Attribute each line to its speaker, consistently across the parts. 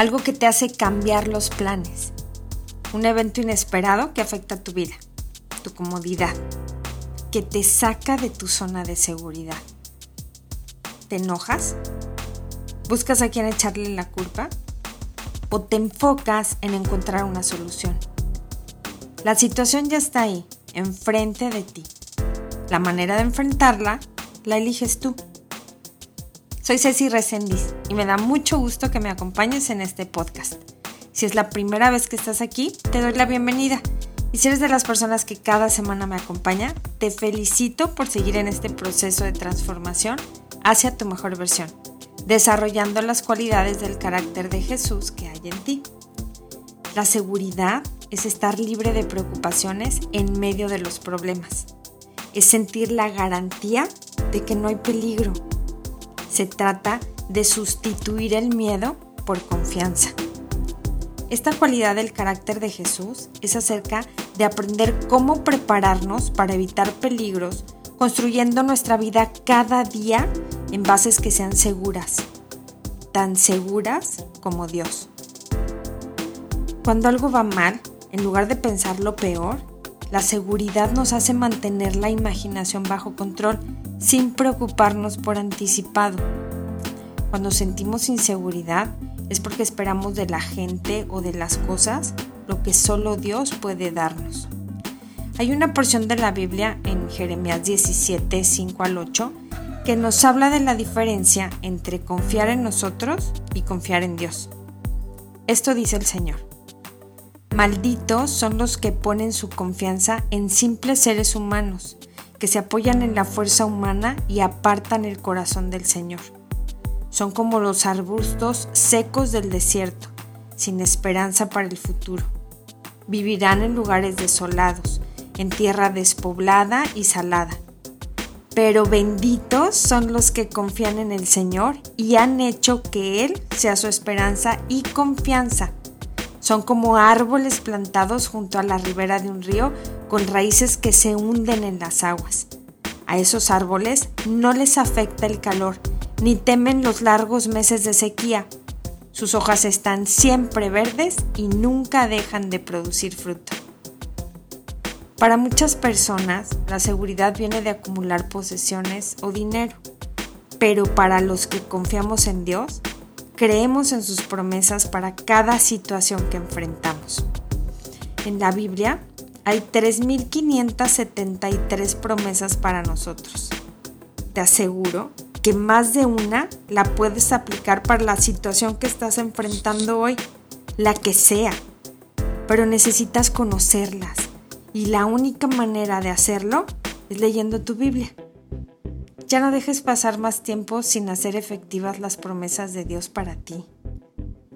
Speaker 1: Algo que te hace cambiar los planes. Un evento inesperado que afecta tu vida, tu comodidad, que te saca de tu zona de seguridad. ¿Te enojas? ¿Buscas a quien echarle la culpa? ¿O te enfocas en encontrar una solución? La situación ya está ahí, enfrente de ti. La manera de enfrentarla la eliges tú. Soy Ceci Resendiz y me da mucho gusto que me acompañes en este podcast. Si es la primera vez que estás aquí, te doy la bienvenida. Y si eres de las personas que cada semana me acompaña, te felicito por seguir en este proceso de transformación hacia tu mejor versión, desarrollando las cualidades del carácter de Jesús que hay en ti. La seguridad es estar libre de preocupaciones en medio de los problemas. Es sentir la garantía de que no hay peligro, se trata de sustituir el miedo por confianza. Esta cualidad del carácter de Jesús es acerca de aprender cómo prepararnos para evitar peligros, construyendo nuestra vida cada día en bases que sean seguras, tan seguras como Dios. Cuando algo va mal, en lugar de pensar lo peor, la seguridad nos hace mantener la imaginación bajo control sin preocuparnos por anticipado. Cuando sentimos inseguridad es porque esperamos de la gente o de las cosas lo que solo Dios puede darnos. Hay una porción de la Biblia en Jeremías 17, 5 al 8, que nos habla de la diferencia entre confiar en nosotros y confiar en Dios. Esto dice el Señor. Malditos son los que ponen su confianza en simples seres humanos que se apoyan en la fuerza humana y apartan el corazón del Señor. Son como los arbustos secos del desierto, sin esperanza para el futuro. Vivirán en lugares desolados, en tierra despoblada y salada. Pero benditos son los que confían en el Señor y han hecho que Él sea su esperanza y confianza. Son como árboles plantados junto a la ribera de un río con raíces que se hunden en las aguas. A esos árboles no les afecta el calor, ni temen los largos meses de sequía. Sus hojas están siempre verdes y nunca dejan de producir fruto. Para muchas personas, la seguridad viene de acumular posesiones o dinero, pero para los que confiamos en Dios, creemos en sus promesas para cada situación que enfrentamos. En la Biblia, hay 3.573 promesas para nosotros. Te aseguro que más de una la puedes aplicar para la situación que estás enfrentando hoy, la que sea, pero necesitas conocerlas y la única manera de hacerlo es leyendo tu Biblia. Ya no dejes pasar más tiempo sin hacer efectivas las promesas de Dios para ti.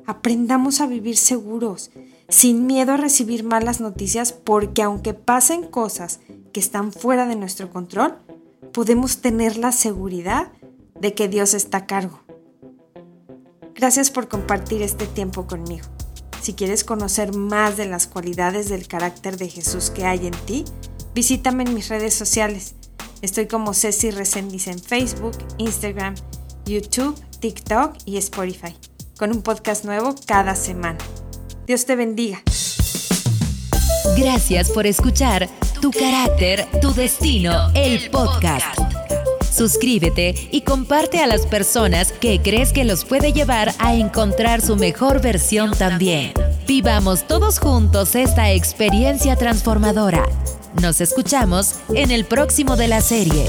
Speaker 1: Aprendamos a vivir seguros sin miedo a recibir malas noticias porque aunque pasen cosas que están fuera de nuestro control, podemos tener la seguridad de que Dios está a cargo. Gracias por compartir este tiempo conmigo. Si quieres conocer más de las cualidades del carácter de Jesús que hay en ti, visítame en mis redes sociales. Estoy como Ceci Resendiz en Facebook, Instagram, YouTube, TikTok y Spotify, con un podcast nuevo cada semana. Dios te bendiga.
Speaker 2: Gracias por escuchar Tu carácter, tu destino, el podcast. Suscríbete y comparte a las personas que crees que los puede llevar a encontrar su mejor versión también. Vivamos todos juntos esta experiencia transformadora. Nos escuchamos en el próximo de la serie.